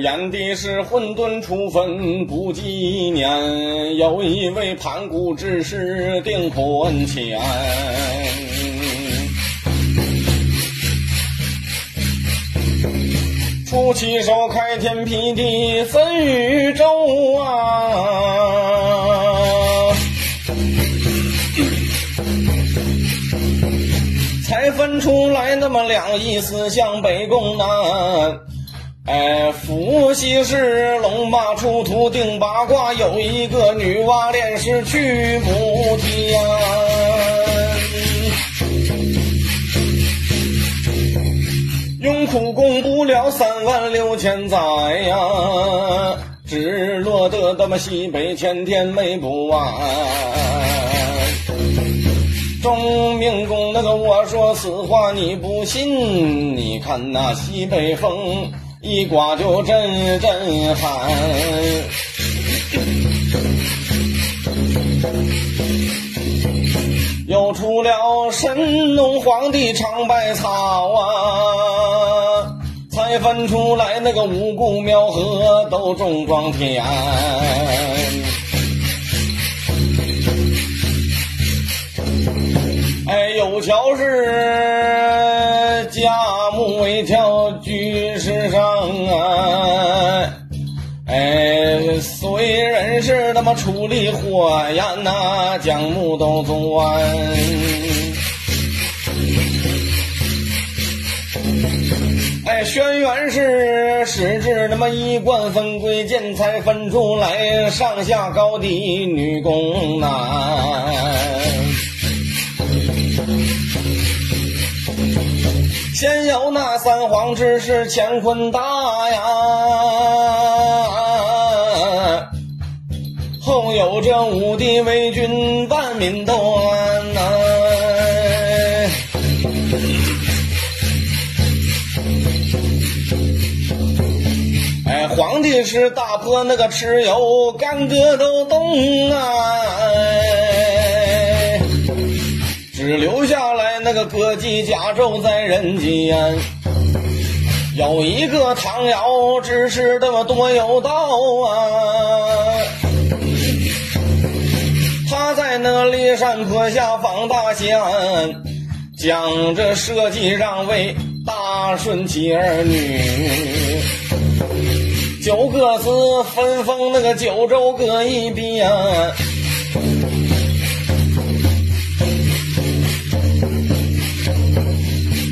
演的是混沌初分不几年，有一位盘古之士定坤乾。出奇手开天辟地分宇宙啊，才分出来那么两仪四象北宫南。哎，伏羲氏龙马出土定八卦，有一个女娲炼石去不天。用苦功不了三万六千载呀，只落得他妈西北千天美不完。钟明公那个我说此话你不信，你看那西北风一刮就阵阵寒。又出了神农皇帝尝百草啊，才分出来那个五谷苗禾都种庄田。哎，有桥是家母为条居他妈处理火焰呐，将木都钻。哎，轩辕氏始制那么一贯分贵贱，才分出来上下高低女工男。先有那三皇之士乾坤大呀，后有这五帝为君万民都安呐。哎，皇帝是大破那个蚩尤，干戈都动啊。哎只留下来那个歌姬甲胄在人间。有一个唐尧，只是那么多有道啊。他在那骊山坡下放大仙，讲这社稷让位大顺其儿女。九个字分封那个九州各一边。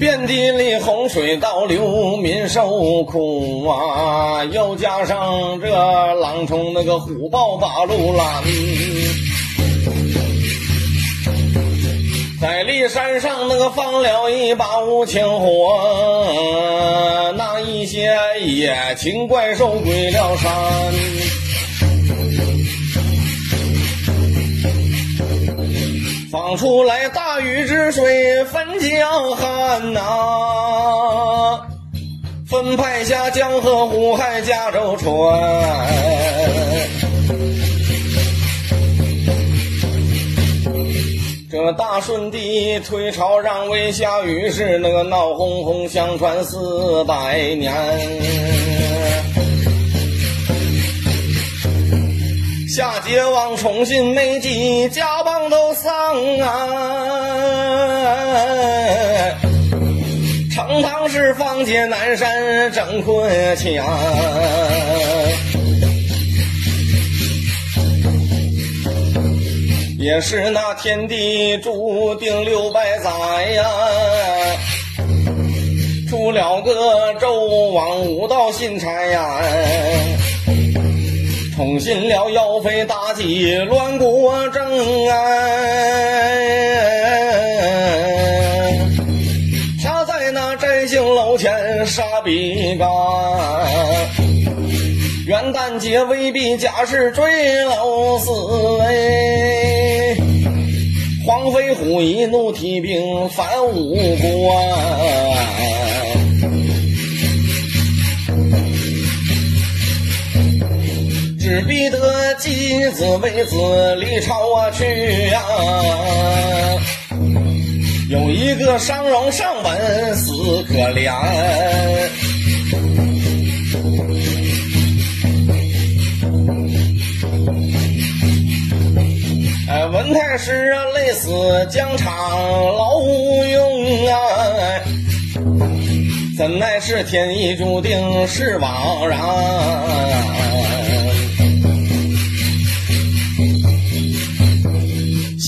遍地里洪水倒流，民受苦啊！又加上这狼虫那个虎豹把路拦，在骊山上那个放了一把无情火，那一些野禽怪兽归了山。放出来大禹治水分江汉呐、分派下江河湖海加州川。这大顺帝退朝让位下禹是那个闹哄哄，相传四百年。夏桀王宠信美姬，家邦都丧啊！成汤是方解南山郑坤强，也是那天地注定六百载呀。出了个纣王无道信差呀。宠信了妖妃妲己，乱国政哎！他在那摘星楼前杀比干，元旦节未必假是坠楼死哎！黄飞虎一怒提兵反五关。只必得几子为子离巢啊，去啊，有一个商容上门死可怜。哎，文太师啊，累死疆场劳无用啊。怎奈是天意注定是枉然。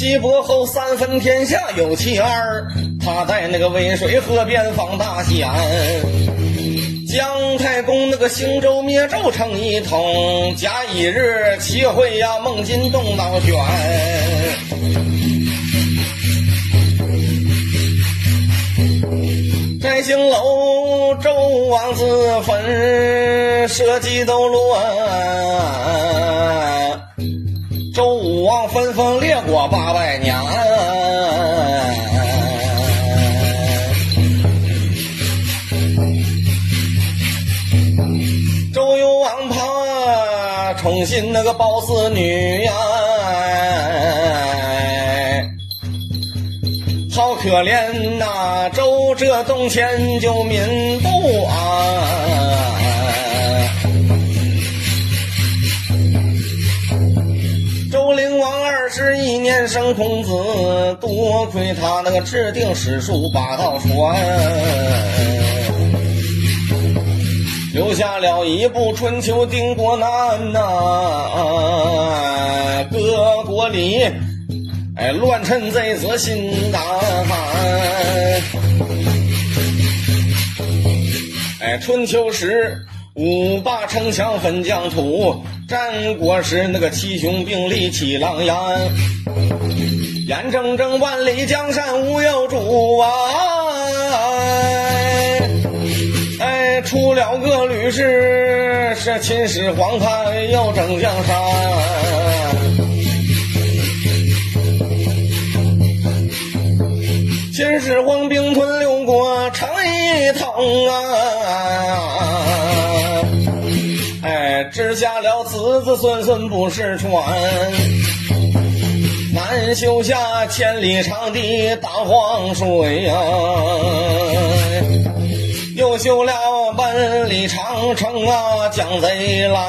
西伯后三分天下有其二，他在那个渭水河边放大弦。姜太公那个兴周灭纣成一统，甲乙日齐会呀，孟津东道选。摘星楼，周王自焚，社稷都乱。周武王分封列国八百年。周幽王怕宠信那个褒姒女呀，好可怜呐！周这东迁就民不安。十一年生孔子，多亏他那个制定史书把道传。留下了一部《春秋定国难》呐，各国里，哎，乱臣贼子心胆寒。哎，春秋时五霸城墙分疆土，战国时那个七雄并立起狼烟，眼睁睁万里江山无有主啊！哎出了个吕氏，是秦始皇他要争江山。秦始皇兵吞六国，成一统啊！哎，只下了子子孙孙不失传，难修下千里长堤大黄水呀！又修了万里长城啊，将贼拦；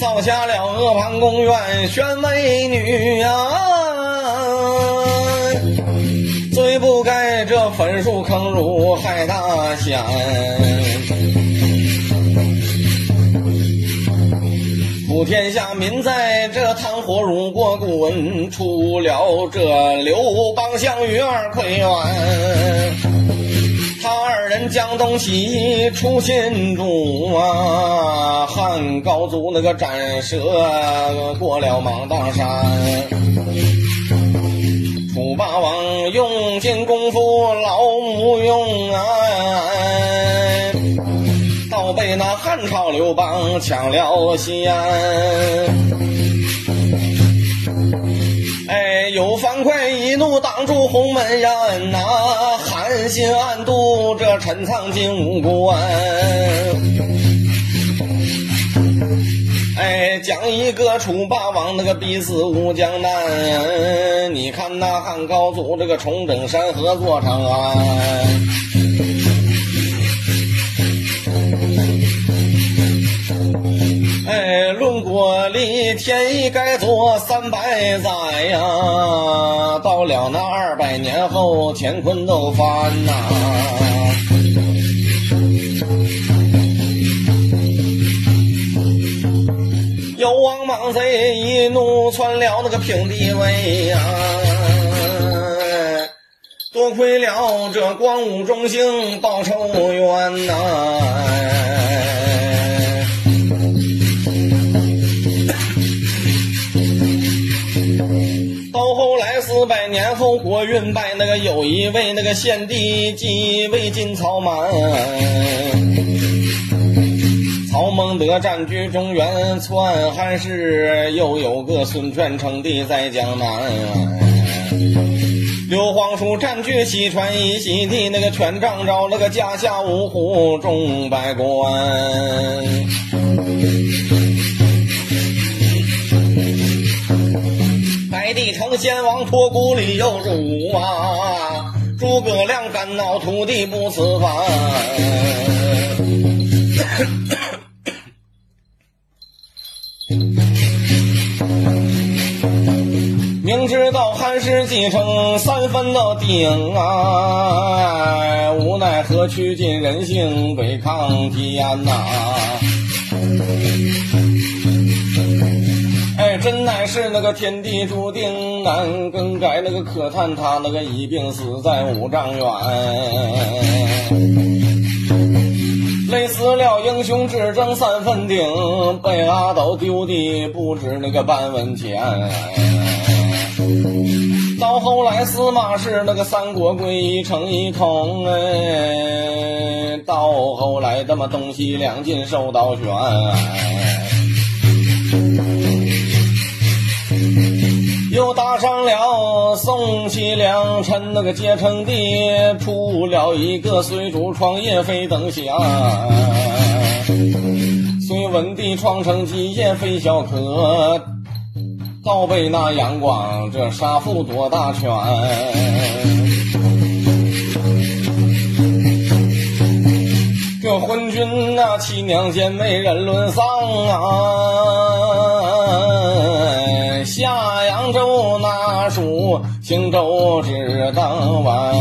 造下了阿房宫苑，选美女呀。最不该这焚书坑儒害大仙。天下民在这炭火如锅滚，出了这刘邦、项羽二奎元。他二人江东西出新主啊，汉高祖那个斩蛇过了芒砀山，刘邦抢了西安。哎，有樊哙一怒挡住鸿门宴呐，寒心暗度这陈仓进五关。哎，讲一个楚霸王那个逼死乌江南，你看那汉高祖这个重整山河做长安。国力，天意该做三百载呀！到了那二百年后，乾坤都翻呐！有王莽贼一怒篡了那个平地位呀！多亏了这光武中兴报仇冤呐！拜，那个有一位那个献帝即位进曹瞒，曹孟德占据中原，篡汉室，又有个孙权称帝在江南。刘皇叔占据西川一席地，那个权杖着那个家下五虎众百官。托孤里有主啊，诸葛亮肝脑涂地不辞饭。明知道汉室继承三分的顶啊，无奈何屈尽人性对抗天呐。哎，真乃是那个天地注定难更改，那个可叹他那个一病死在五丈原。累死了英雄只争三分顶，被阿斗丢的不止那个半文钱。到后来司马氏那个三国归一成一统，哎，到后来他妈东西两晋受到悬。又打上了宋齐梁陈那个结成的，出了一个随主创业非等闲。隋文帝创成基业非小可，倒被那杨广这杀父夺大权。这昏君那七娘见没人论丧啊，荆州只当晚，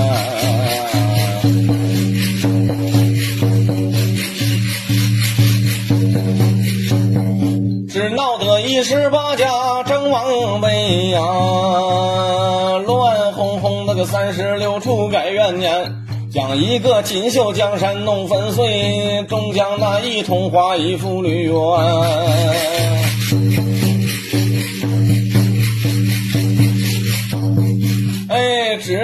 只闹得一十八家争王位呀，乱哄哄那个三十六处改元年。将一个锦绣江山弄粉碎，终将那一统化一副绿园。职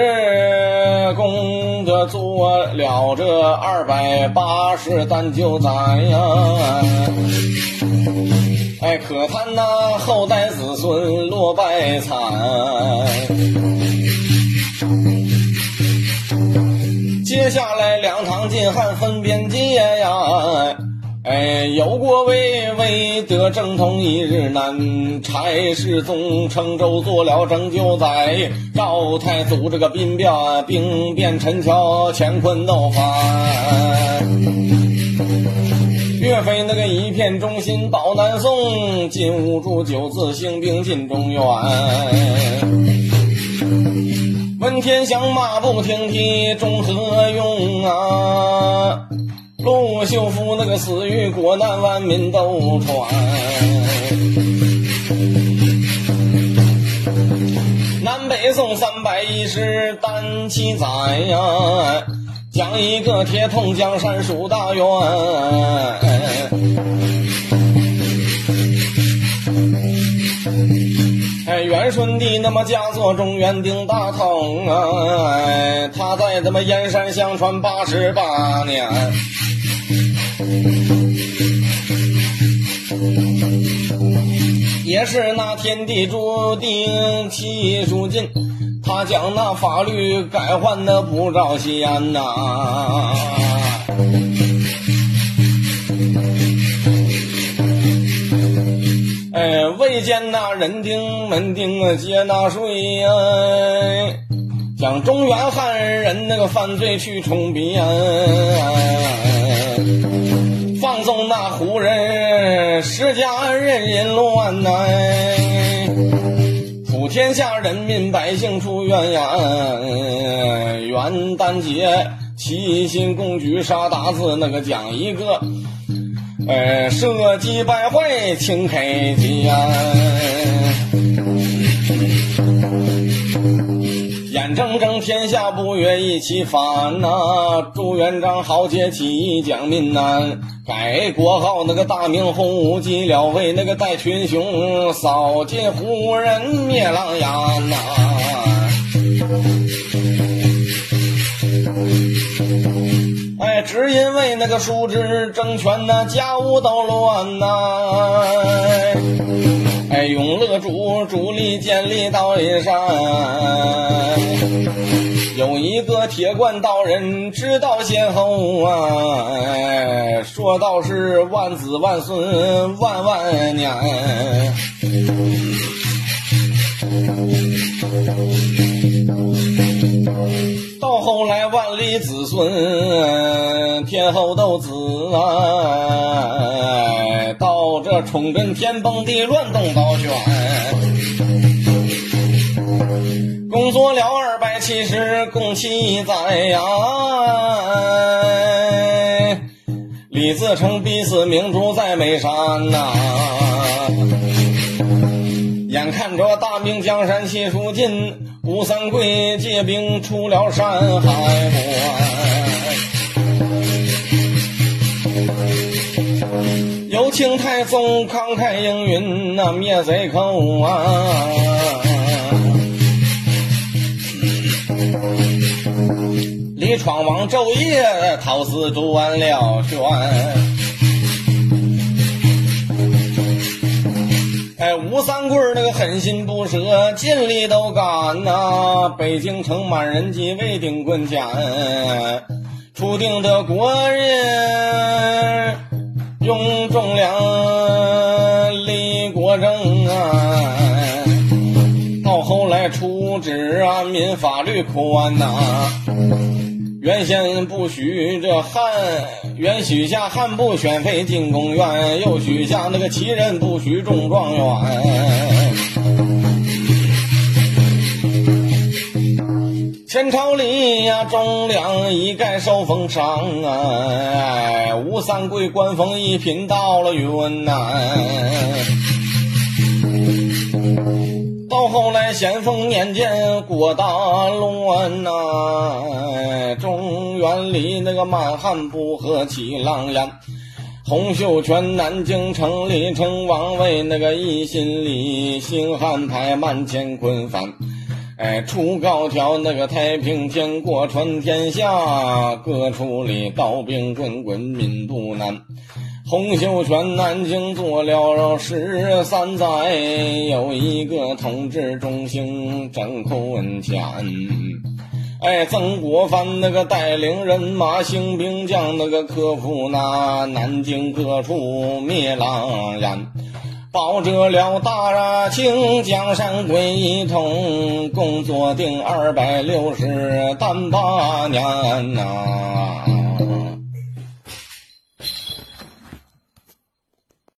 工的做了这二百八十担酒载呀！哎，可叹那后代子孙落败惨。接下来两唐晋汉分边界呀，哎，有国为为得正统一日难。柴世宗乘舟做了拯救载，赵太祖这个兵变兵变陈桥乾坤闹翻。岳飞那个一片忠心保南宋，金兀术九字兴兵进中原。问天祥，马不停蹄，终何用啊？陆秀夫那个死于国难，万民都传。南北宋三百一十单七载呀，将一个铁桶江山数大元。哎，元顺帝那么驾作中原定大统啊，他在他妈燕山相传八十八年，也是那天地注定气数尽，他将那法律改换的不着先呐。哎，未见那人丁门丁啊接纳税呀，将中原汉人那个犯罪去充边，放那胡人施家人人乱呐，普天下人民百姓出怨言，元旦节齐心共举杀大字那个讲一个。呃，社稷百会请开家，眼睁睁天下不愿一起反呐！朱元璋豪杰起义将民难，改国号那个大明洪武，继了为那个带群雄扫尽胡人灭狼烟呐！哎，只因为那个叔侄争权呐，家务都乱呐。永乐主主力建立道一山，有一个铁冠道人知道先后啊。说道是万子万孙万万年。到后来万里子孙，天后都子啊！到这冲震天崩地乱东倒旋，工作了二百七十共七载呀，李自成逼死明珠在眉山呐。眼看着大明江山气数尽，吴三桂借兵出了山海关。有请太宗慷慨应允，那灭贼寇啊！李闯王昼夜讨死断了悬。哎，吴三桂那个狠心不舍，尽力都干呐！北京城满人饥，未定棍前，初定的国人用重量立国政啊！到后来出旨安民法律宽呐。原先不许这汉，原许下汉不选妃进宫院，又许下那个奇人不许中状元。前朝里呀，忠良一概受封赏啊！吴三桂官封一品到了云南。到后来，咸丰年间，国大乱呐，中原里那个满汉不和气狼烟，洪秀全南京城里称王位，那个一心里兴汉派满乾坤翻，哎，出高桥那个太平天国传天下，各处里刀兵滚滚民不难。洪秀全南京做了十三载，有一个统治中心真坤乾。哎，曾国藩那个带领人马行兵将那个克服那南京各处灭狼烟，保着了大清江山归一统，共坐定二百六十单八年呐。